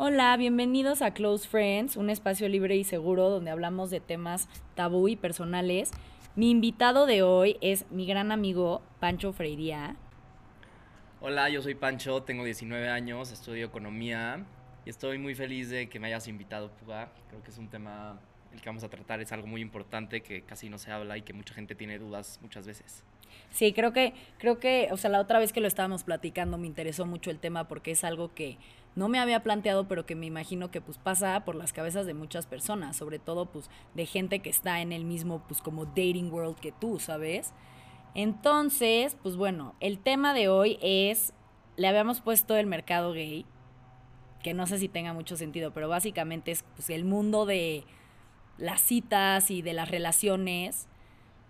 Hola, bienvenidos a Close Friends, un espacio libre y seguro donde hablamos de temas tabú y personales. Mi invitado de hoy es mi gran amigo Pancho Freiría. Hola, yo soy Pancho, tengo 19 años, estudio economía y estoy muy feliz de que me hayas invitado, Puga. Creo que es un tema el que vamos a tratar, es algo muy importante que casi no se habla y que mucha gente tiene dudas muchas veces. Sí, creo que, creo que, o sea, la otra vez que lo estábamos platicando me interesó mucho el tema porque es algo que no me había planteado, pero que me imagino que pues pasa por las cabezas de muchas personas, sobre todo pues de gente que está en el mismo pues como dating world que tú, ¿sabes? Entonces, pues bueno, el tema de hoy es, le habíamos puesto el mercado gay, que no sé si tenga mucho sentido, pero básicamente es pues, el mundo de las citas y de las relaciones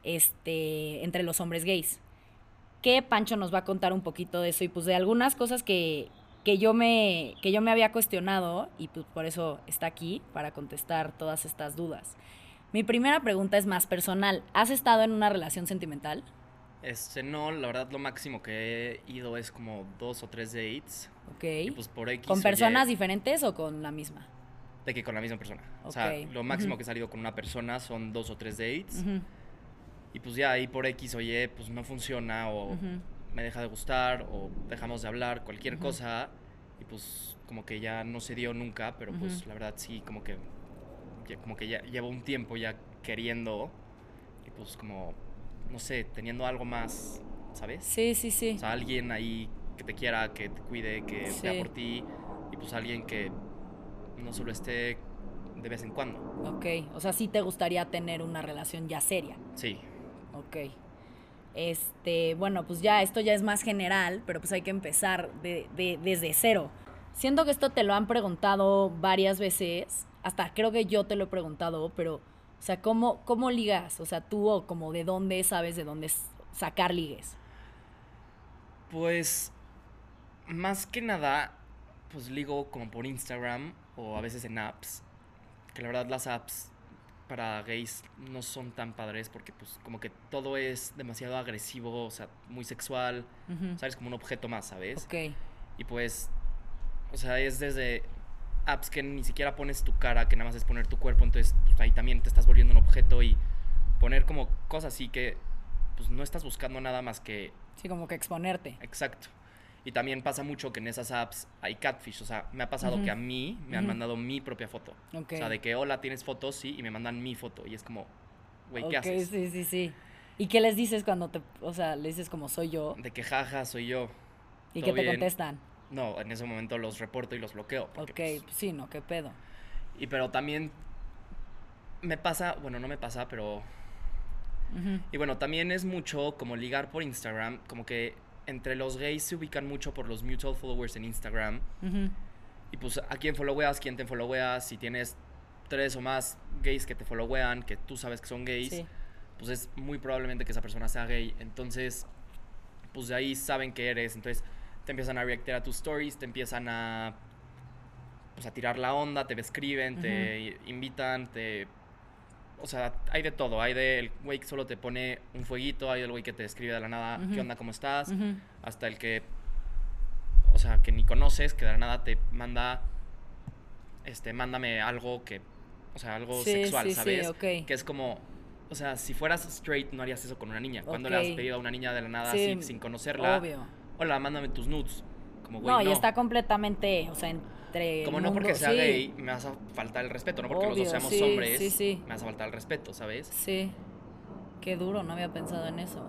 este, entre los hombres gays. Que Pancho nos va a contar un poquito de eso y pues de algunas cosas que, que, yo, me, que yo me había cuestionado y pues por eso está aquí para contestar todas estas dudas. Mi primera pregunta es más personal. ¿Has estado en una relación sentimental? Este, no, la verdad lo máximo que he ido es como dos o tres dates. Ok. Y pues por X ¿Con personas Y, diferentes o con la misma? De que con la misma persona. O sea, lo máximo que he salido con una persona son dos o tres dates. Y pues ya ahí por X o Y, pues no funciona o. me deja de gustar o dejamos de hablar, cualquier Ujú. cosa. Y pues como que ya no se dio nunca, pero pues Ujú. la verdad sí, como que, ya- como que ya llevo un tiempo ya queriendo. Y pues como, no sé, teniendo algo más, ¿sabes? Sí, sí, sí. O sea, alguien ahí que te quiera, que te cuide, que Sí. vea por ti. Y pues alguien que no solo esté de vez en cuando. Ok, o sea, sí te gustaría tener una relación ya seria. Sí. Ok. Este, bueno, pues ya esto ya es más general, pero pues hay que empezar de, de- desde cero. Siento que esto te lo han preguntado varias veces, hasta creo que yo te lo he preguntado, pero, o sea, ¿cómo, cómo ligas? O sea, tú o como de dónde sabes de dónde sacar ligues. Pues, más que nada, pues ligo como por Instagram o a veces en apps. Que la verdad las apps para gays no son tan padres porque pues como que todo es demasiado agresivo, o sea, muy sexual, Ujú. sabes, como un objeto más, ¿sabes? Ok, Y pues, o sea, es desde apps que ni siquiera pones tu cara, que nada más es poner tu cuerpo, entonces pues, ahí también te estás volviendo un objeto y poner como cosas así que pues no estás buscando nada más que sí, como que exponerte. Exacto. Y también pasa mucho que en esas apps hay catfish. O sea, me ha pasado que a mí me han mandado mi propia foto. Ok. O sea, de que, hola, tienes fotos, sí, y me mandan mi foto. Y es como, güey, Ok, ¿qué haces? sí, sí, sí. ¿Y qué les dices cuando te, o sea, le dices como soy yo? De que, jaja, soy yo. ¿Y qué te bien. contestan? No, en ese momento los reporto y los bloqueo. Ok, porque, pues, sí, no, qué pedo. y pero también me pasa, bueno, no me pasa, pero... Y bueno, también es mucho como ligar por Instagram. Como que entre los gays se ubican mucho por los mutual followers en Instagram. Y pues a quién followeas, quién te followeas, si tienes tres o más gays que te followean, que tú sabes que son gays, Sí. pues es muy probablemente que esa persona sea gay. Entonces, pues de ahí saben que eres. Entonces te empiezan a reactar a tus stories, te empiezan a pues a tirar la onda, te escriben, te invitan, te o sea, hay de todo, hay del güey que solo te pone un fueguito, hay del güey que te escribe de la nada. ¿qué onda? ¿Cómo estás? Hasta el que, o sea, que ni conoces, que de la nada te manda, este, mándame algo que, o sea, algo Sí, sexual, sí, sí, ¿sabes? ok. Que es como, o sea, si fueras straight no harías eso con una niña. Cuando le has pedido a una niña de la nada Sí, sin, sin conocerla, Obvio. hola, mándame tus nudes. Como, güey, No, no. y está completamente, o sea, entre. Como no porque sea sí, gay me vas a faltar el respeto, no porque los dos seamos sí, hombres sí, me vas a faltar el respeto, ¿sabes? Sí. Qué duro, no había pensado en eso.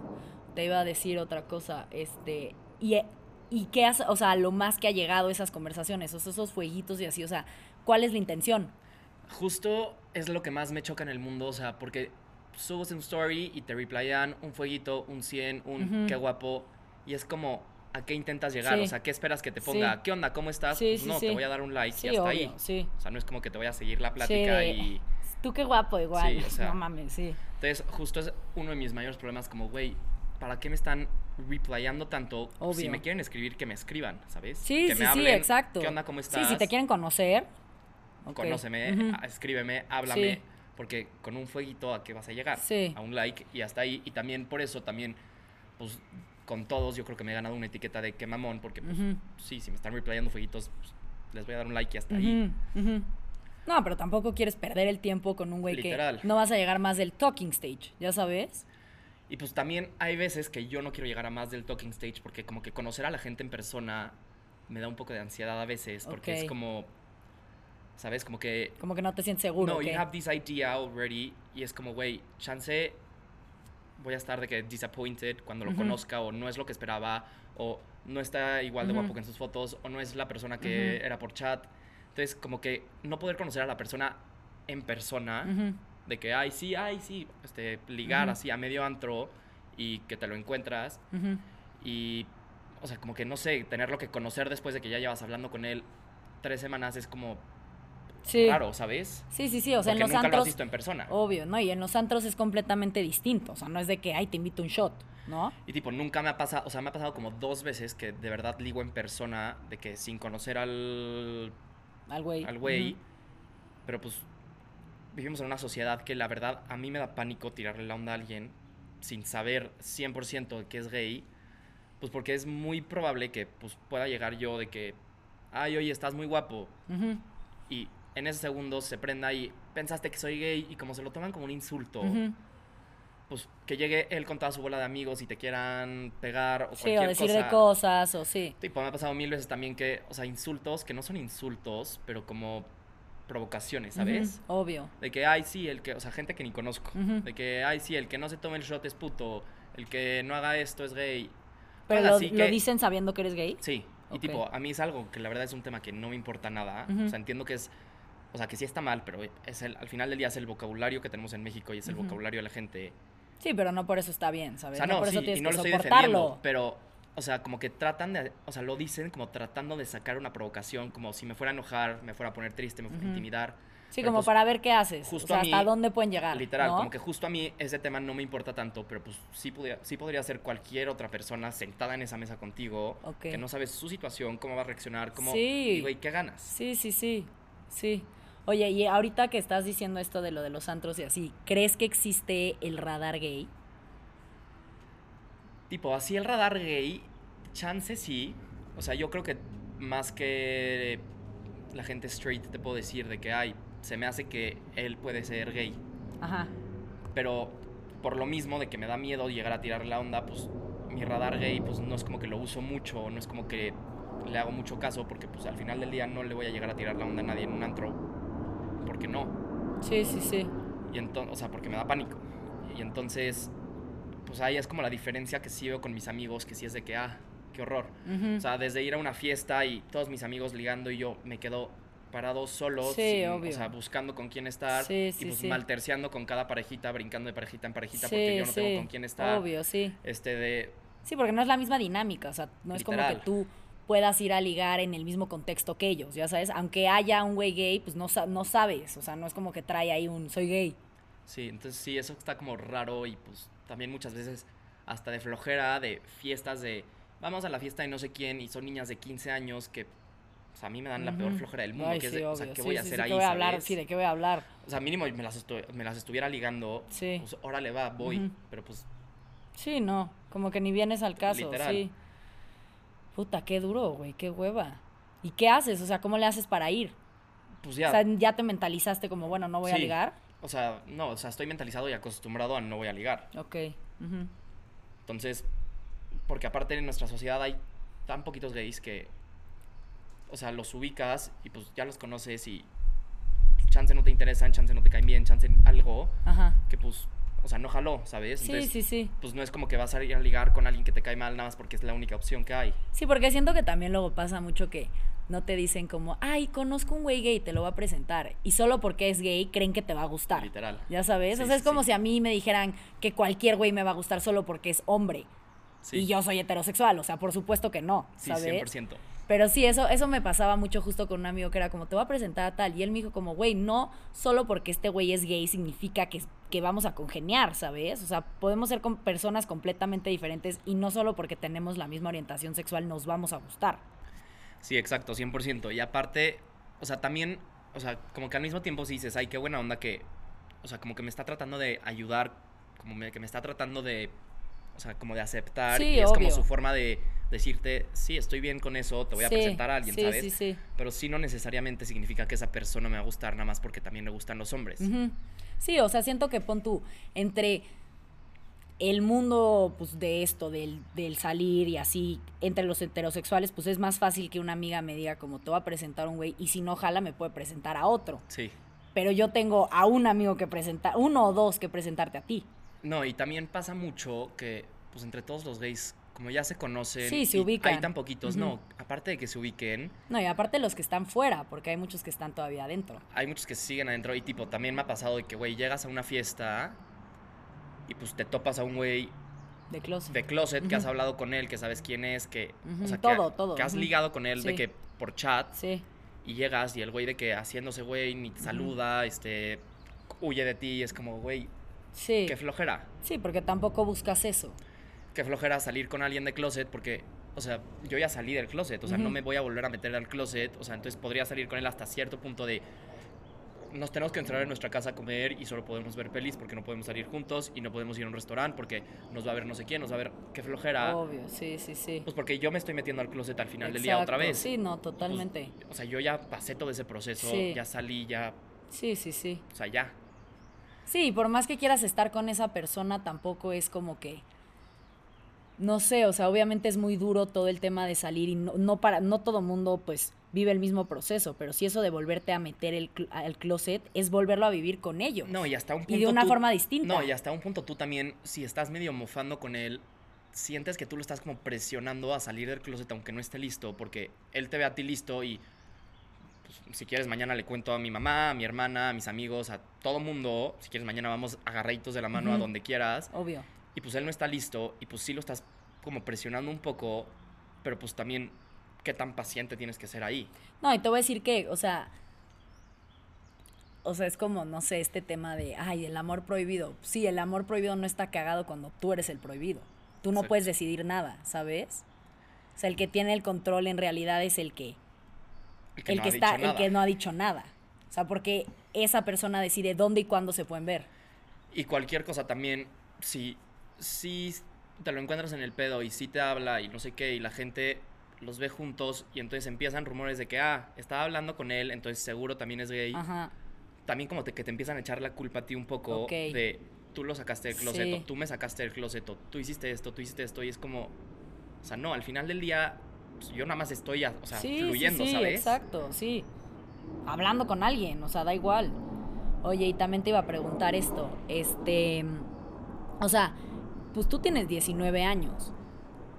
Te iba a decir otra cosa, este. Y, y qué has, o sea, lo más que ha llegado esas conversaciones, sea, esos fueguitos y así, o sea, ¿cuál es la intención? Justo es lo que más me choca en el mundo, o sea, porque subes un story y te replyan un fueguito, un 100, un qué guapo, y es como, ¿a qué intentas llegar? Sí. O sea, ¿qué esperas que te ponga? Sí. ¿Qué onda? ¿Cómo estás? Sí, Pues no, te voy a dar un like y hasta obvio, ahí. sí. O sea, no es como que te voy a seguir la plática y... Tú qué guapo igual. Sí, o sea. no mames, sí. Entonces, justo es uno de mis mayores problemas, como, güey, ¿para qué me están replayando tanto? Si me quieren escribir, que me escriban, ¿sabes? Sí, que sí, me sí, exacto. ¿Qué onda? ¿Cómo estás? Sí, si te quieren conocer. ok. Conóceme, Ujú. a- escríbeme, háblame, porque con un fueguito a qué vas a llegar, Sí. a un like y hasta ahí. Y también por eso, también, pues con todos yo creo que me he ganado una etiqueta de qué mamón, porque pues Ujú. sí, si me están replayando fueguitos, pues, les voy a dar un like y hasta ahí. Ujú, ujú. No, pero tampoco quieres perder el tiempo con un güey que no vas a llegar más del talking stage, ¿ya sabes? Y pues también hay veces que yo no quiero llegar a más del talking stage porque como que conocer a la gente en persona me da un poco de ansiedad a veces porque Ok. es como, ¿sabes? Como que Como que no te sientes seguro. no, ¿o you have this idea already y es como, güey, chance voy a estar de que disappointed cuando lo Ujú. conozca o no es lo que esperaba o no está igual de Ujú. guapo que en sus fotos o no es la persona que Ujú. era por chat. Entonces, como que no poder conocer a la persona en persona, de que, ay, sí, ay, sí, este, ligar así a medio antro y que te lo encuentras y, o sea, como que no sé, tenerlo que conocer después de que ya llevas hablando con él tres semanas es como Sí. raro, ¿sabes? Sí, sí, sí. O sea, Porque en los nunca lo has antros. visto en persona. Obvio, ¿no? Y en los antros es completamente distinto. O sea, no es de que, ay, te invito un shot, ¿no? Y tipo, nunca me ha pasado, o sea, me ha pasado como dos veces que de verdad ligo en persona, de que sin conocer al Al güey. al güey, pero pues vivimos en una sociedad que la verdad a mí me da pánico tirarle la onda a alguien sin saber 100% de que es gay, pues porque es muy probable que pues pueda llegar yo de que, ay, oye, estás muy guapo, Ujú. y en ese segundo se prenda y pensaste que soy gay y como se lo toman como un insulto, pues que llegue él con toda su bola de amigos y te quieran pegar o Sí, cualquier o decir cosa. de cosas, o sí. Tipo, me ha pasado mil veces también que, o sea, insultos que no son insultos, pero como provocaciones, ¿sabes? Ujú, Obvio. De que, ay, sí, el que, o sea, gente que ni conozco. De que, ay, sí, el que no se tome el shot es puto, el que no haga esto es gay. Pero lo, así lo que- dicen sabiendo que eres gay. Sí, y Ok. tipo, a mí es algo que la verdad es un tema que no me importa nada. O sea, entiendo que es, o sea, que sí está mal, pero es el, al final del día es el vocabulario que tenemos en México y es el Ujú. vocabulario de la gente. Sí, pero no por eso está bien, O ¿sabes? sea, no, no, por sí, eso tienes y no que lo estoy defendiendo, pero, o sea, como que tratan de, o sea, lo dicen como tratando de sacar una provocación, como si me fuera a enojar, me fuera a poner triste, me fuera a Ujú. intimidar. Sí, Pero, como pues, para ver qué haces. O justo sea, a mí, hasta dónde pueden llegar. Literal, ¿no? como que justo a mí ese tema no me importa tanto, pero pues sí, podría, sí podría ser cualquier otra persona sentada en esa mesa contigo, Ok. que no sabes su situación, cómo va a reaccionar, cómo... Sí. Y, güey, ¿qué ganas? Sí, sí, sí. Sí. Oye, y ahorita que estás diciendo esto de lo de los antros y así, ¿crees que existe el radar gay? Tipo, así el radar gay, chance sí. O sea, yo creo que más que la gente straight te puedo decir de que, ay, se me hace que él puede ser gay. Ajá. Pero por lo mismo de que me da miedo llegar a tirar la onda, pues mi radar gay, pues no es como que lo uso mucho, no es como que le hago mucho caso, porque pues al final del día no le voy a llegar a tirar la onda a nadie en un antro. Porque no. Sí, sí, sí. Y entonces, o sea, porque me da pánico. Y entonces, pues ahí es como la diferencia que sí veo con mis amigos, que sí es de que, ah, qué horror. O sea, desde ir a una fiesta y todos mis amigos ligando y yo me quedo parado solo, Sí, sin- obvio. o sea, buscando con quién estar Sí, y sí, pues sí. malterciando con cada parejita, brincando de parejita en parejita porque yo no tengo con quién estar. Obvio, sí. Este de Sí, porque no es la misma dinámica, o sea, no es como que tú puedas ir a ligar en el mismo contexto que ellos, ya sabes, aunque haya un güey gay, pues no, no sabes, o sea, no es como que trae ahí un soy gay. sí, entonces sí, eso está como raro y pues también muchas veces hasta de flojera, de fiestas de vamos a la fiesta de no sé quién y son niñas de 15 años que o sea, a mí me dan la peor flojera del mundo, Ay, que es sí, de, o sea. ¿qué Sí, voy a sí, hacer ahí? ¿qué voy a hablar? sabes? Sí, ¿de qué voy a hablar? O sea, mínimo me las, me las estuviera ligando, Sí. pues órale va, voy, Ujú. pero pues Sí, no, como que ni vienes al caso, Literal. sí. Puta, qué duro, güey, qué hueva. ¿Y qué haces? O sea, ¿cómo le haces para ir? pues ya, O sea, ya te mentalizaste como, bueno, no voy a ligar. o sea, no, o sea, estoy mentalizado y acostumbrado a no voy a ligar. Ok. Entonces, porque aparte en nuestra sociedad hay tan poquitos gays que, o sea, los ubicas y pues ya los conoces y chance no te interesan, chance no te caen bien, chance algo, Ajá. que pues, o sea, no jaló, ¿sabes? Sí, Entonces, sí, sí. Pues no es como que vas a ir a ligar con alguien que te cae mal nada más porque es la única opción que hay. Sí, porque siento que también luego pasa mucho que no te dicen como, ay, conozco un güey gay, te lo voy a presentar. Y solo porque es gay creen que te va a gustar. Literal. Ya sabes, Sí, o sea, es sí, como sí. si a mí me dijeran que cualquier güey me va a gustar solo porque es hombre. Sí, Y yo soy heterosexual, o sea, por supuesto que no, sí, ¿sabes? 100%. Pero sí, eso, eso me pasaba mucho justo con un amigo que era como, te voy a presentar a tal. Y él me dijo como, güey, no solo porque este güey es gay significa que, que vamos a congeniar, ¿sabes? O sea, podemos ser con personas completamente diferentes y no solo porque tenemos la misma orientación sexual nos vamos a gustar. Sí, exacto, 100%. Y aparte, o sea, también, o sea, como que al mismo tiempo sí dices, ay, qué buena onda que, o sea, como que me está tratando de ayudar, como me- que me está tratando de, o sea, como de aceptar. Sí, y es como su forma de decirte, sí, estoy bien con eso, te voy a Sí, presentar a alguien, sí, ¿sabes? sí, sí. Pero sí no necesariamente significa que esa persona me va a gustar nada más porque también le gustan los hombres. Ujú. Sí, o sea, siento que pon tú entre el mundo pues de esto, del, del salir y así, entre los heterosexuales, pues es más fácil que una amiga me diga como te voy a presentar a un güey y si no jala me puede presentar a otro. Sí. Pero yo tengo a un amigo que presentar, uno o dos que presentarte a ti. No, y también pasa mucho que, pues entre todos los gays, como ya se conocen. Sí, se ubican. Hay tan poquitos, no. Aparte de que se ubiquen, No, y aparte los que están fuera, porque hay muchos que están todavía adentro. hay muchos que siguen adentro. Y tipo, también me ha pasado de que, güey, llegas a una fiesta y pues te topas a un güey De closet. de closet que has hablado con él, que sabes quién es, que. Ujú, O sea, que- todo, todo, Que has ligado con él de que por chat. Sí. Y llegas y el güey de que haciéndose güey ni te saluda, este. huye de ti y es como, güey, Sí. qué flojera. Sí, porque tampoco buscas eso. Qué flojera salir con alguien de closet porque, o sea, yo ya salí del closet, o sea, no me voy a volver a meter al closet, o sea, entonces podría salir con él hasta cierto punto de nos tenemos que entrar en nuestra casa a comer y solo podemos ver pelis porque no podemos salir juntos y no podemos ir a un restaurante porque nos va a ver no sé quién, nos va a ver qué flojera. Obvio, sí, sí, sí. Pues porque yo me estoy metiendo al closet al final del día otra vez. Sí, no, Pues, totalmente. o sea, yo ya pasé todo ese proceso, Sí. ya salí, ya, Sí, sí, sí. o sea, ya. Sí, por más que quieras estar con esa persona, tampoco es como que. No sé, o sea, obviamente es muy duro todo el tema de salir y no, no para, no todo mundo pues vive el mismo proceso, pero sí eso de volverte a meter el, al closet es volverlo a vivir con ellos. No, y hasta un punto Y de una tú- forma distinta. No, y hasta un punto tú también, si estás medio mofando con él, sientes que tú lo estás como presionando a salir del closet aunque no esté listo, porque él te ve a ti listo y pues, si quieres mañana le cuento a mi mamá, a mi hermana, a mis amigos, a todo mundo, si quieres mañana vamos agarraditos de la mano a donde quieras, Obvio. Y pues él no está listo y pues sí lo estás como presionando un poco, pero pues también qué tan paciente tienes que ser ahí. No, y te voy a decir que, o sea, o sea, es como, no sé, este tema de, ay, el amor prohibido. Sí, el amor prohibido no está cagado cuando tú eres el prohibido. Tú no puedes decidir nada, ¿sabes? O sea, el que tiene el control en realidad es el que, El que, el no que está, dicho el nada. que no ha dicho nada. O sea, porque esa persona decide dónde y cuándo se pueden ver. Y cualquier cosa también, si, si te lo encuentras en el pedo y si te habla y no sé qué, y la gente los ve juntos y entonces empiezan rumores de que, ah, estaba hablando con él, entonces seguro también es gay. Ajá. También como te- que te empiezan a echar la culpa a ti un poco de tú lo sacaste del closet, Sí. tú me sacaste del closet, tú hiciste esto, tú hiciste esto, y es como, o sea, no, al final del día, pues, yo nada más estoy, o sea, sí, fluyendo, sí, ¿sabes? exacto, sí. Hablando con alguien, o sea, da igual. Oye, y también te iba a preguntar esto, este, o sea, pues tú tienes 19 años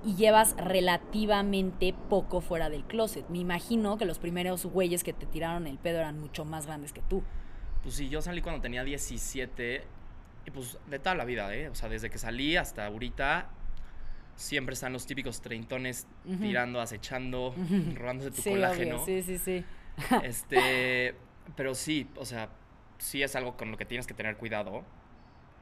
y llevas relativamente poco fuera del closet. Me imagino que los primeros güeyes que te tiraron el pedo eran mucho más grandes que tú. Pues sí, yo salí cuando tenía 17 y pues de toda la vida, ¿eh? O sea, desde que salí hasta ahorita siempre están los típicos treintones tirando, acechando, robándose tu sí, colágeno. obvio, sí, sí, sí. Este, pero sí, o sea, sí es algo con lo que tienes que tener cuidado.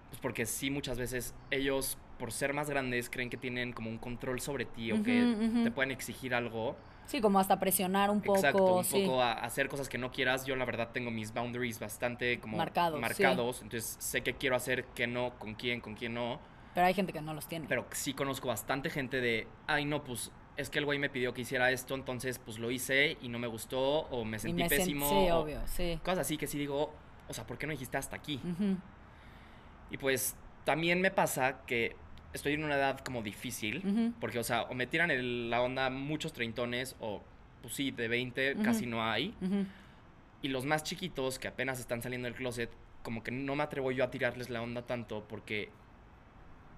Pues porque sí muchas veces ellos por ser más grandes creen que tienen como un control sobre ti o que Ujú, ujú. te pueden exigir algo. Sí, como hasta presionar un poco, Exacto, un sí. poco a hacer cosas que no quieras. Yo la verdad tengo mis boundaries bastante como Marcados, sí. marcados, entonces sé qué quiero hacer, qué no, con quién, con quién no. Pero hay gente que no los tiene. Pero sí conozco bastante gente de, ay no, pues es que el güey me pidió que hiciera esto, entonces pues lo hice y no me gustó o me sentí me sen- pésimo. Sí, o obvio, sí. Cosas así que sí digo, o sea, ¿por qué no dijiste hasta aquí? Ujú. Y pues también me pasa que estoy en una edad como difícil, porque o sea, o me tiran el- la onda muchos treintones o pues sí, de 20 Ujú. casi no hay. Ujú. Y los más chiquitos que apenas están saliendo del closet, como que no me atrevo yo a tirarles la onda tanto porque,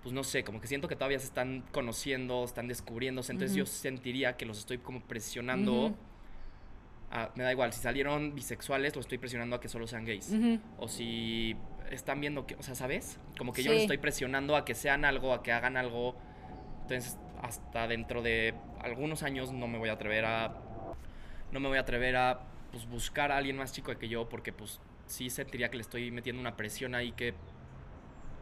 pues no sé, como que siento que todavía se están conociendo, están descubriéndose, entonces yo sentiría que los estoy como presionando. A- me da igual, si salieron bisexuales, los estoy presionando a que solo sean gays. O si están viendo que, o sea, ¿sabes? Como que yo les Sí. estoy presionando a que sean algo, a que hagan algo. Entonces, hasta dentro de algunos años no me voy a atrever a. No me voy a atrever a pues, buscar a alguien más chico que yo, porque pues sí sentiría que le estoy metiendo una presión ahí que.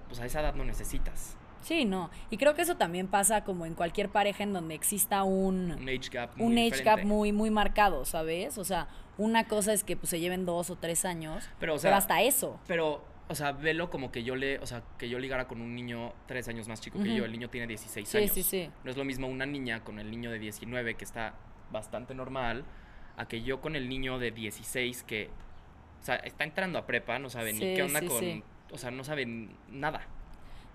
Pues a esa edad no necesitas. Sí, no. Y creo que eso también pasa como en cualquier pareja en donde exista un, Un age gap. Muy un age gap muy, muy marcado, ¿sabes? O sea, una cosa es que pues, se lleven dos o tres años, Pero, o sea, pero hasta eso. Pero o sea, velo como que yo le, o sea, que yo ligara con un niño tres años más chico que yo. El niño tiene 16 Sí, años. sí, sí. No es lo mismo una niña con el niño de 19 que está bastante normal a que yo con el niño de 16 que, o sea, está entrando a prepa, no sabe ni qué onda con, o sea, no sabe nada.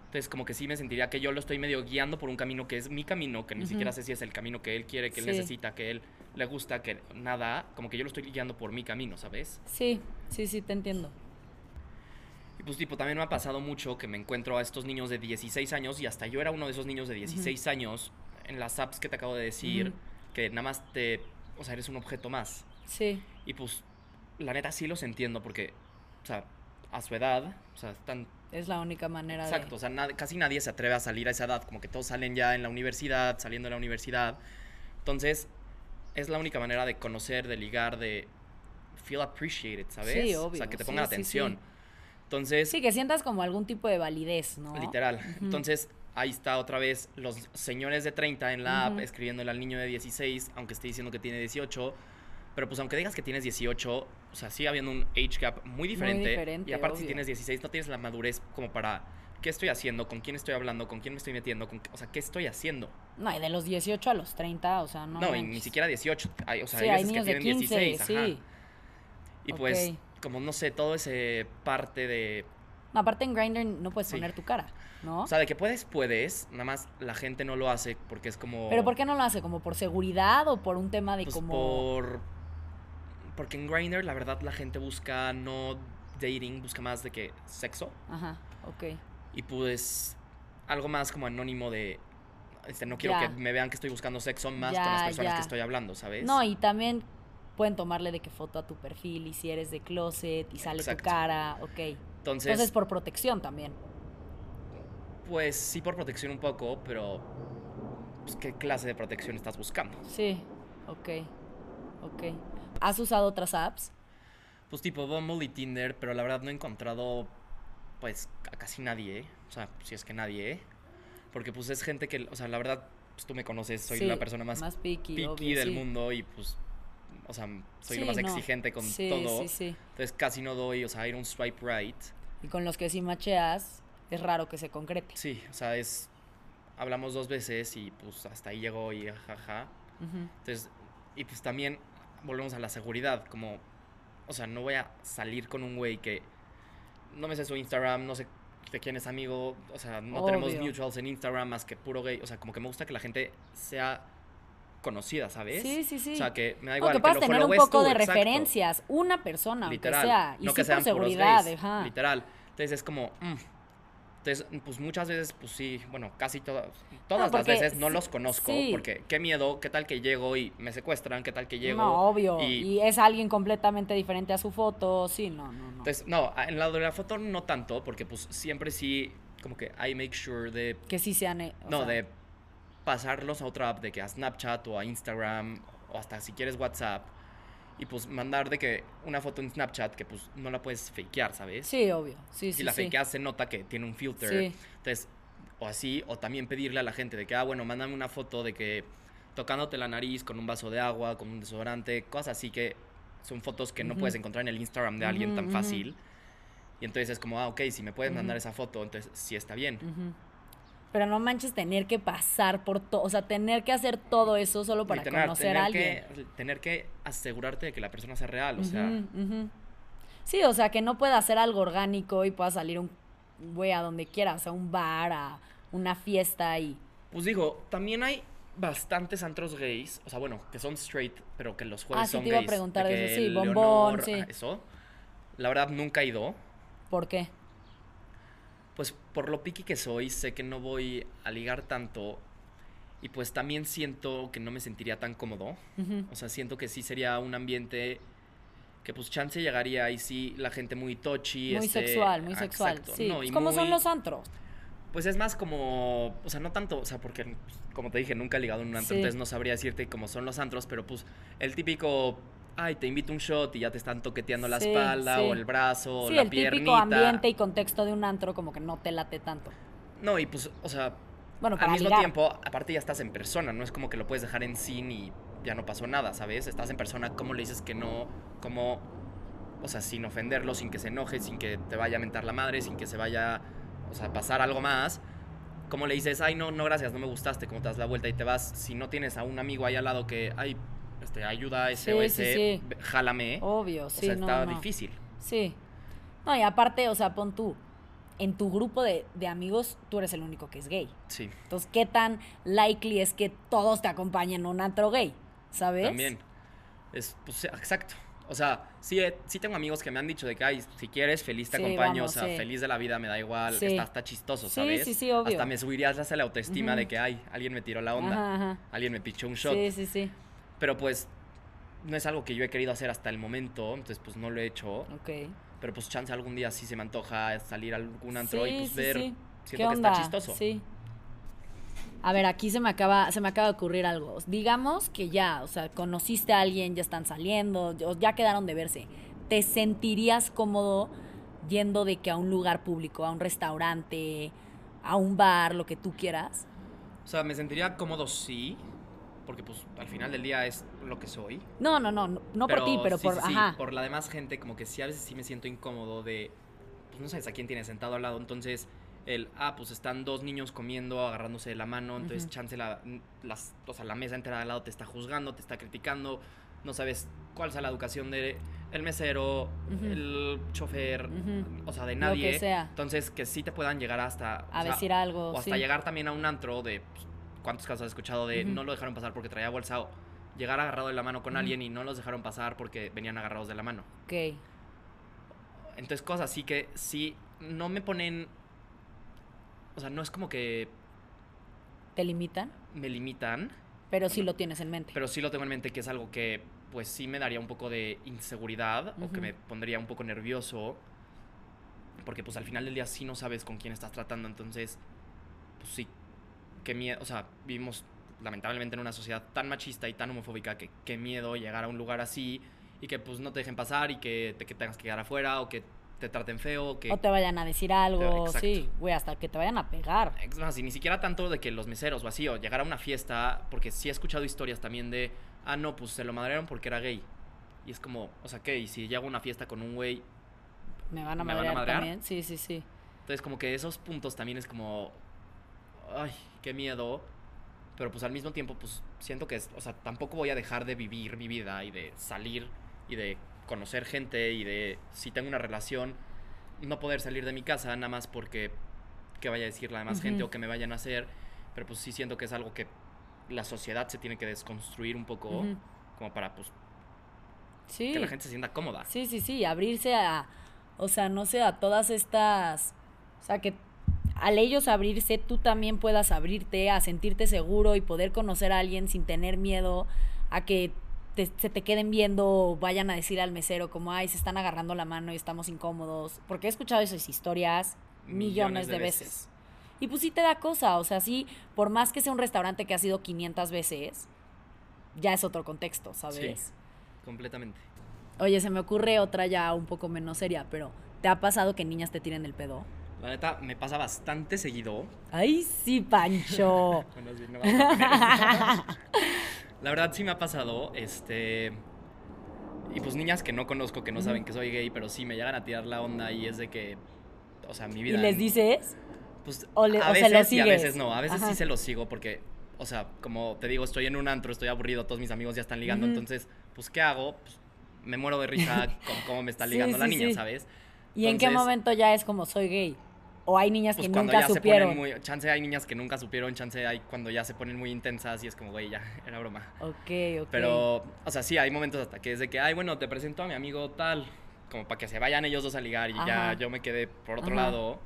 Entonces, como que sí me sentiría que yo lo estoy medio guiando por un camino que es mi camino, que ni siquiera sé si es el camino que él quiere, que él necesita, que él le gusta, que nada, como que yo lo estoy guiando por mi camino, ¿sabes? Sí, sí, sí, te entiendo. Pues tipo, también me ha pasado mucho que me encuentro a estos niños de 16 años y hasta yo era uno de esos niños de 16 años en las apps que te acabo de decir, Ujú. que nada más te, o sea, eres un objeto más. Sí, Y pues, la neta sí los entiendo porque, o sea, a su edad, o sea, están... es la única manera Exacto, o de... sea, nad- casi nadie se atreve a salir a esa edad, como que todos salen ya en la universidad, saliendo de la universidad. Entonces, es la única manera de conocer, de ligar, de feel appreciated, ¿sabes? Sí, O sea, obvio, que te sí, pongan sí, atención. sí. Entonces, Sí, que sientas como algún tipo de validez, ¿no? Literal. Entonces, ahí está otra vez los señores de 30 en la app escribiéndole al niño de 16, aunque esté diciendo que tiene 18. Pero pues aunque digas que tienes 18, o sea, sigue habiendo un age gap muy diferente. diferente, y aparte si tienes 16, no tienes la madurez como para qué estoy haciendo, con quién estoy hablando, con quién me estoy metiendo, con, qué- o sea, qué estoy haciendo. No, y de los 18 a los 30, o sea, no No, y ni siquiera 18. Hay, o sea, sí, hay hay niños que de tienen 15, 16. ajá. sí. Y pues, Ok. Como no sé, todo ese parte de No, aparte en Grindr no puedes Sí. poner tu cara, ¿no? O sea, de que puedes, puedes, nada más la gente no lo hace porque es como... Pero ¿por qué no lo hace? ¿Como por seguridad o por un tema de Pues como... por... Porque en Grindr, la verdad, la gente busca no dating, busca más de que sexo. Ajá, ok. Y pues algo más como anónimo de... Este, no quiero Ya. que me vean que estoy buscando sexo más Ya, con las personas ya. que estoy hablando, ¿sabes? No, y también pueden tomarle de qué foto a tu perfil y si eres de closet y sale Exacto. tu cara, ok. Entonces, Entonces por protección también. pues sí por protección un poco, pero... Pues, ¿Qué clase de protección estás buscando? Sí, ok, ok. ¿Has usado otras apps? Pues tipo Bumble y Tinder, pero la verdad no he encontrado pues a casi nadie, ¿eh? O sea, si es que nadie, ¿eh? Porque pues es gente que, o sea, la verdad, pues tú me conoces, soy Sí, la persona más, más picky, picky obvio, del sí. mundo y pues, o sea, soy lo más no. exigente con sí, todo. Sí, sí, Entonces casi no doy, o sea, ir un swipe right. Y con los que sí macheas, es raro que se concrete. Sí, o sea, es, hablamos dos veces y pues hasta ahí llegó y jaja. Entonces, y pues también volvemos a la seguridad, como, o sea, no voy a salir con un güey que no me sé su Instagram, no sé de quién es amigo, o sea, no tenemos mutuals en Instagram más que puro gay, o sea, como que me gusta que la gente sea conocida, ¿sabes? Sí, sí, sí. O sea, que me da No, igual que puedas tener un poco tú, de exacto. referencias. Una persona, Literal, aunque sea. Y no sí que sean seguridad, gays, ajá. literal. Entonces es como, mm. entonces, pues muchas veces, pues sí, bueno, casi todas, todas las porque veces no los conozco, sí. porque qué miedo, qué tal que llego y me secuestran, qué tal que llego. No, obvio. y- Y... es alguien completamente diferente a su foto. Sí, no, no, no. Entonces, no, en la de la foto no tanto, porque pues siempre sí, como que I make sure de, que sí sean. eh, no, sea, de pasarlos a otra app, de que a Snapchat o a Instagram, o hasta si quieres WhatsApp, y pues mandar de que una foto en Snapchat que pues no la puedes fakear, ¿sabes? Sí, obvio. Sí, si sí. la sí. fakeas se nota que tiene un filter. Sí. Entonces, o así, o también pedirle a la gente de que, ah, bueno, mándame una foto de que tocándote la nariz con un vaso de agua, con un desodorante, cosas así que son fotos que no puedes encontrar en el Instagram de alguien tan fácil. Y entonces es como, ah, ok, si me puedes mandar esa foto, entonces sí está bien. Pero no manches tener que pasar por todo. O sea, tener que hacer todo eso solo para tener, conocer tener a alguien. Que, tener que asegurarte de que la persona sea real, o sea. Sí, o sea, que no pueda hacer algo orgánico y pueda salir un güey a donde quieras, a un bar, a una fiesta y. pues digo, también hay bastantes antros gays, o sea, bueno, que son straight, pero que los jueves Ah, sí, son te iba a preguntar de eso, sí, Bombón, Leonor, sí. Eso. La verdad, nunca he ido. ¿Por qué? Pues por lo piqui que soy, sé que no voy a ligar tanto. Y pues también siento que no me sentiría tan cómodo. O sea, siento que sí sería un ambiente que pues chance llegaría ahí sí la gente muy touchy. Muy este, sexual, muy ah, sexual. sí, no, pues y como son los antros. Pues es más como, o sea, no tanto, o sea, porque pues, como te dije, nunca he ligado en un antro, Sí. entonces no sabría decirte cómo son los antros, pero pues el típico, ay, te invito un shot y ya te están toqueteando la Sí, espalda sí. o el brazo o la el piernita. típico ambiente y contexto de un antro como que no te late tanto. No, y pues, o sea, Bueno, al mismo ligar. tiempo, aparte ya estás en persona, no es como que lo puedes dejar en sin y ya no pasó nada, ¿sabes? Estás en persona, ¿cómo le dices que no? ¿Cómo o sea, sin ofenderlo, sin que se enoje, sin que te vaya a mentar la madre, sin que se vaya, o sea, pasar algo más. Como le dices, ay, no, no, gracias, no me gustaste, como te das la vuelta y te vas, si no tienes a un amigo ahí al lado que, ay, este, ayuda a ese Sí, o sí, sí. jálame. Obvio, o sí, sea, no, está no. difícil. Sí. No, y aparte, o sea, pon tú, en tu grupo de, de amigos, tú eres el único que es gay. Sí, Entonces, ¿qué tan likely es que todos te acompañen a un antro gay? ¿Sabes? también. Es, pues, exacto. O sea, sí, he- sí tengo amigos que me han dicho de que, ay, si quieres, feliz te Sí, acompaño, vamos, o sea, sí. feliz de la vida, me da igual, Sí. está, está chistoso, Sí, ¿sabes? sí, sí, obvio. Hasta me subirías hasta la autoestima Ujú. de que, ay, alguien me tiró la onda, Ajá, ajá. alguien me pichó un shot. Sí, sí, sí. Pero pues no es algo que yo he querido hacer hasta el momento, entonces pues no lo he hecho. Ok. Pero pues chance algún día sí se me antoja salir a algún antro y pues sí, ver. sí. Siento ¿Qué que onda? está chistoso. Sí. A ver, aquí se me acaba, se me acaba de ocurrir algo. Digamos que ya, o sea, conociste a alguien, ya están saliendo, ya quedaron de verse. ¿Te sentirías cómodo yendo de que a un lugar público, a un restaurante, a un bar, lo que tú quieras? O sea, me sentiría cómodo sí, porque pues al final del día es lo que soy. No, no, no, no, no por ti, pero sí, por, sí, sí, ajá. por la demás gente, como que sí a veces sí me siento incómodo de, pues no sabes a quién tienes sentado al lado, entonces el, ah, pues están dos niños comiendo, agarrándose de la mano, entonces chance la, las, o sea, la mesa entera de al lado te está juzgando, te está criticando, no sabes cuál sea la educación de el mesero, el chofer, o sea, de Lo nadie. que sea. Entonces que sí te puedan llegar hasta... A o sea, decir algo. o hasta sí. llegar también a un antro de pues, cuántos casos has escuchado de no lo dejaron pasar porque traía bolsa o llegar agarrado de la mano con alguien y no los dejaron pasar porque venían agarrados de la mano. Ok. Entonces cosas así que sí no me ponen o sea, no es como que ¿Te limitan? me limitan, Pero sí lo tienes en mente. pero sí lo tengo en mente que es algo que pues sí me daría un poco de inseguridad o que me pondría un poco nervioso porque pues al final del día sí no sabes con quién estás tratando, entonces pues sí, qué miedo, o sea, vivimos lamentablemente en una sociedad tan machista y tan homofóbica que qué miedo llegar a un lugar así y que pues no te dejen pasar y que te que tengas que quedar afuera o que te traten feo que... O te vayan a decir algo, Exacto. sí, güey, hasta que te vayan a pegar. Es más, y ni siquiera tanto de que los meseros o así, o llegar a una fiesta, porque sí he escuchado historias también de, ah, no, pues se lo madrearon porque era gay. Y es como, o sea, ¿qué? Y si llego a una fiesta con un güey, Me van a ¿Me van a madrear madrear? también. Sí, sí, sí. entonces como que esos puntos también es como, ay, qué miedo. Pero pues al mismo tiempo, pues siento que, es, o sea, tampoco voy a dejar de vivir mi vida y de salir y de conocer gente y de, si tengo una relación, no poder salir de mi casa nada más porque que vaya a decir la demás gente o que me vayan a hacer. Pero pues sí siento que es algo que la sociedad se tiene que desconstruir un poco como para pues Sí. que la gente se sienta cómoda. Sí, sí, sí, abrirse a, o sea, no sé, a todas estas, o sea, que al ellos abrirse, tú también puedas abrirte, a sentirte seguro y poder conocer a alguien sin tener miedo a que te- se te queden viendo o vayan a decir al mesero como, ay, se están agarrando la mano y estamos incómodos, porque he escuchado esas historias millones, de, veces. Y pues sí te da cosa, o sea, sí, por más que sea un restaurante que ha sido 500 veces, ya es otro contexto, ¿sabes? Completamente. Oye, se me ocurre otra ya un poco menos seria, pero ¿te ha pasado que niñas te tiren el pedo? La neta, me pasa bastante seguido. ¡Ay, sí, Pancho! Bueno, sí, no vamos a poner. La verdad sí me ha pasado, este... Y pues niñas que no conozco, que no saben que soy gay, pero sí me llegan a tirar la onda y es de que... O sea, mi ¿Y vida... les dices? Pues o le- a o se veces y a veces no. A veces Ajá. sí se los sigo porque... O sea, como te digo, estoy en un antro, estoy aburrido, todos mis amigos ya están ligando, entonces, pues, ¿qué hago? Pues, me muero de risa con cómo me está Sí, ligando la sí, niña, sí. ¿sabes? ¿Y en qué momento ya es como soy gay? ¿O hay niñas Pues que cuando nunca ya supieron? se ponen muy... Chance hay niñas que nunca supieron, chance hay cuando ya se ponen muy intensas y es como, güey, ya, era broma. Ok, ok. Pero, o sea, sí, hay momentos hasta que es de que, ay, bueno, te presento a mi amigo tal, como para que se vayan ellos dos a ligar y Ajá. ya yo me quedé por otro Ajá. lado.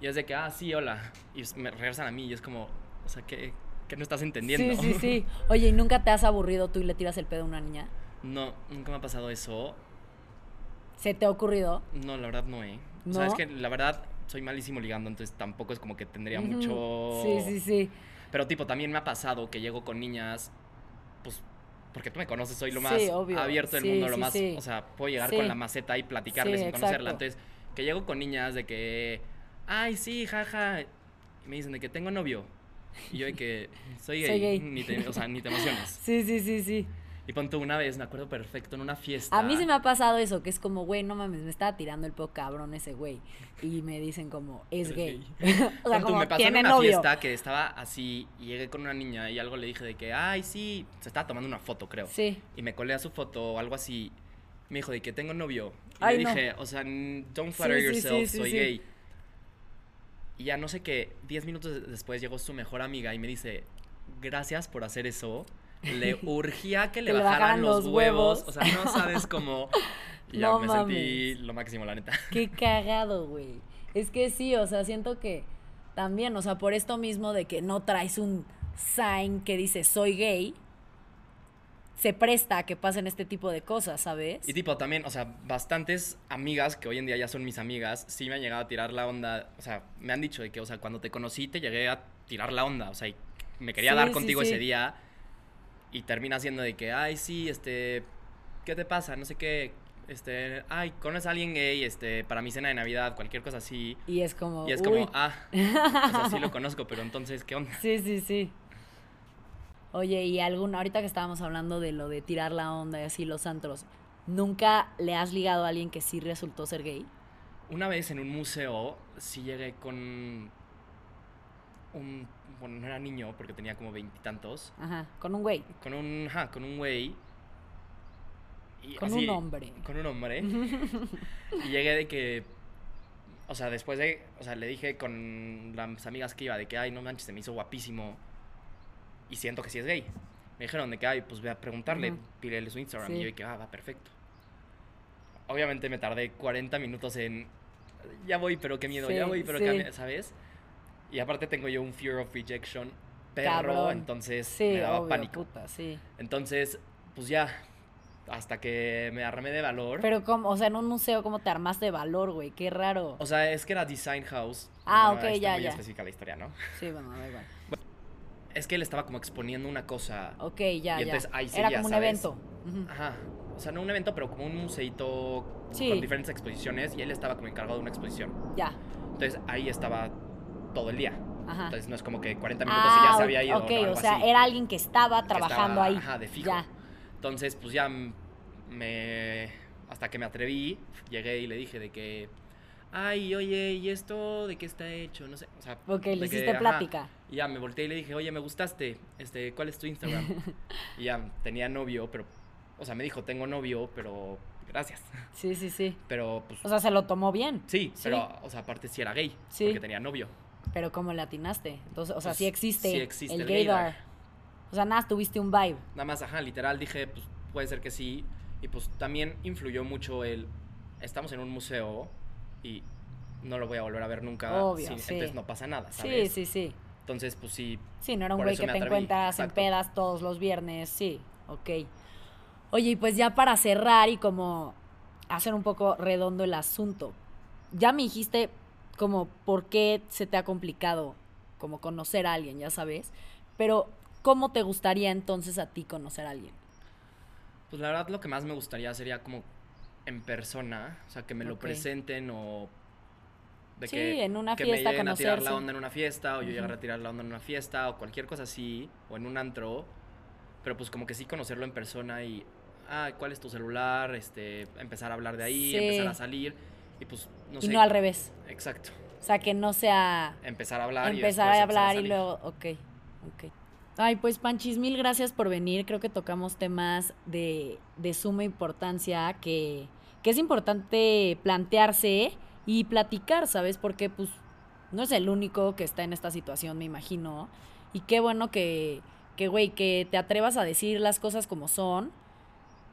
Y es de que, ah, sí, hola. Y me regresan a mí y es como, o sea, ¿qué, qué no estás entendiendo? Sí, sí, sí. Oye, ¿y nunca te has aburrido tú y le tiras el pedo a una niña? No, nunca me ha pasado eso. ¿Se te ha ocurrido? No, la verdad no, ¿eh? O ¿No? sea, es que la verdad soy malísimo ligando, entonces tampoco es como que tendría mucho... Sí, sí, sí. Pero tipo, también me ha pasado que llego con niñas, pues, porque tú me conoces, soy lo Sí, más obvio. abierto del Sí, mundo, lo sí, más, sí. o sea, puedo llegar Sí. con la maceta y platicarles Sí, sin conocerla. exacto. Entonces, que llego con niñas de que, ay, sí, jaja, y me dicen de que tengo novio. Y yo de que soy gay, Soy gay. Ni te, o sea, ni te emociones. Sí, sí, sí, sí. Y pon tú una vez, me acuerdo perfecto, en una fiesta. A mí sí me ha pasado eso, que es como, güey, no mames, me estaba tirando el poco cabrón ese güey. Y me dicen como, es gay. o sea, como, me pasó en una novio. fiesta que estaba así y llegué con una niña y algo le dije de que, ay, sí, se estaba tomando una foto, creo. Sí. Y me colé a su foto o algo así. Me dijo de que tengo novio. Y Ay, le no. dije, o sea, don't flatter Sí, yourself, sí, soy sí. gay. Y ya no sé qué, 10 minutos de- después llegó su mejor amiga y me dice, gracias por hacer eso. Le urgía que le Que bajaran, los los huevos. huevos. O sea, no sabes cómo. Ya No me sentí lo máximo, la neta. Qué cagado, güey. Es que sí, o sea, siento que también, o sea, por esto mismo de que no traes un sign que dice soy gay, se presta a que pasen este tipo de cosas, ¿sabes? Y tipo, también, o sea, bastantes amigas que hoy en día ya son mis amigas, sí me han llegado a tirar la onda. O sea, me han dicho de que, o sea, cuando te conocí te llegué a tirar la onda. O sea, y me quería Sí, dar sí, contigo sí. ese día. Y termina siendo de que, ay, sí, este, ¿qué te pasa? No sé qué. Este, ay, conoces a alguien gay, este, para mi cena de Navidad, cualquier cosa así. Y es como. Y es uy. como, ah, o sea, sí lo conozco, pero entonces, ¿qué onda? Sí, sí, sí. Oye, y alguna, ahorita que estábamos hablando de lo de tirar la onda y así los antros, ¿nunca le has ligado a alguien que sí resultó ser gay? Una vez en un museo, sí llegué con un, bueno, no era niño porque tenía como veintitantos. Ajá, con un güey, Con un, ajá, con un güey. Y con así- un hombre. Con un hombre. y llegué de que, o sea, después de, o sea, le dije con las amigas que iba de que, ay, no manches, se me hizo guapísimo. Y siento que sí es gay. Me dijeron de que, ay, pues voy a preguntarle, Ujú. pídele su Instagram. Sí. Y yo de que, ah, va, perfecto. Obviamente me tardé 40 minutos en, ya voy, pero qué miedo, ya voy, pero sí. qué, ¿sabes? Y aparte tengo yo un fear of rejection perro, Cabrón. entonces Sí, me daba obvio, pánico. puta, sí. Entonces, pues ya, hasta que me armé de valor. Pero como, o sea, en un museo, ¿cómo te armaste de valor, güey? Qué raro. o sea, es que era Design House. Ah, Bueno, ok, está ya, muy ya. específica la historia, ¿no? Sí, bueno, da igual. Es que él estaba como exponiendo una cosa. Ok, ya, Y entonces ya. ahí sí Era ya como un sabes. evento. Ujú. Ajá. O sea, no un evento, pero como un museito Sí. con diferentes exposiciones. Y él estaba como encargado de una exposición. Ya. Entonces ahí estaba todo el día. Ajá. Entonces no es como que 40 minutos y ya se había ido. Ah, ok, o sea, así. era alguien que estaba que trabajando estaba, ahí. Ajá, de fijo. Ya. Entonces, pues ya me. Hasta que me atreví, llegué y le dije de que. Ay, oye, ¿y esto de qué está hecho? No sé. O sea, Ok, le que, hiciste ajá. plática. Y ya me volteé y le dije, oye, me gustaste. Este, ¿cuál es tu Instagram? y ya tenía novio, pero. O sea, me dijo, tengo novio, pero. Gracias. Sí, sí, sí. Pero, pues. O sea, se lo tomó bien. sí, sí. pero, o sea, aparte sí era gay. Sí. Porque tenía novio. Pero ¿cómo le atinaste? Entonces, o sea, Pues, sí existe, sí existe el el gaydar. gaydar. O sea, nada, tuviste un vibe. Nada más, ajá, literal dije, pues puede ser que sí. Y pues también influyó mucho el. Estamos en un museo y no lo voy a volver a ver nunca. Obvio, sin- sí. Entonces no pasa nada, Sí, ¿sabes? sí, sí. Entonces, pues sí. Sí, no era un güey que te encuentras en pedas todos los viernes. Sí, ok. Oye, y pues ya para cerrar y como hacer un poco redondo el asunto, ya me dijiste como por qué se te ha complicado como conocer a alguien, ya sabes, pero ¿cómo te gustaría entonces a ti conocer a alguien? Pues la verdad, lo que más me gustaría sería como en persona. O sea, que me lo presenten o. De Sí, que, en una que fiesta, me lleguen a tirar la onda en una fiesta o yo llegar a tirar la onda en una fiesta o cualquier cosa así o en un antro. Pero pues como que sí conocerlo en persona y. Ah, ¿cuál es tu celular? Este, empezar a hablar de ahí, Sí. empezar a salir. Y pues, no y no al revés. Exacto. O sea, que no sea Empezar a hablar y empezar después a empezar hablar y salir. luego, ok, ok. Ay, pues Panchis, mil gracias por venir. Creo que tocamos temas de, de suma importancia que, que es importante plantearse y platicar, ¿sabes? Porque pues no es el único que está en esta situación, me imagino. Y qué bueno que, que, güey, que te atrevas a decir las cosas como son.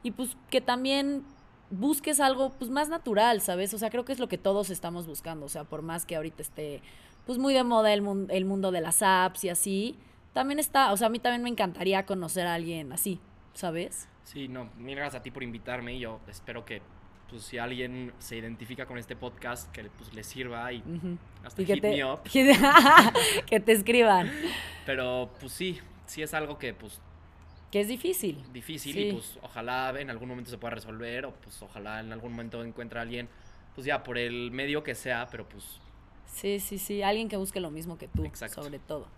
Y pues que también busques algo pues más natural, ¿sabes? O sea, creo que es lo que todos estamos buscando. O sea, por más que ahorita esté pues muy de moda el, mun- el mundo de las apps y así, también está, o sea, a mí también me encantaría conocer a alguien así, ¿sabes? Sí, no, mil gracias a ti por invitarme y yo espero que pues si alguien se identifica con este podcast que pues le sirva y hasta Y que hit te, me up. que te escriban, Pero pues sí, sí es algo que pues que es difícil. difícil Sí. y pues ojalá en algún momento se pueda resolver o pues ojalá en algún momento encuentre a alguien pues ya por el medio que sea, pero pues Sí, sí, sí, alguien que busque lo mismo que tú, Exacto. sobre todo.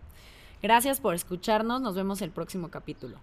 Gracias por escucharnos, nos vemos el próximo capítulo.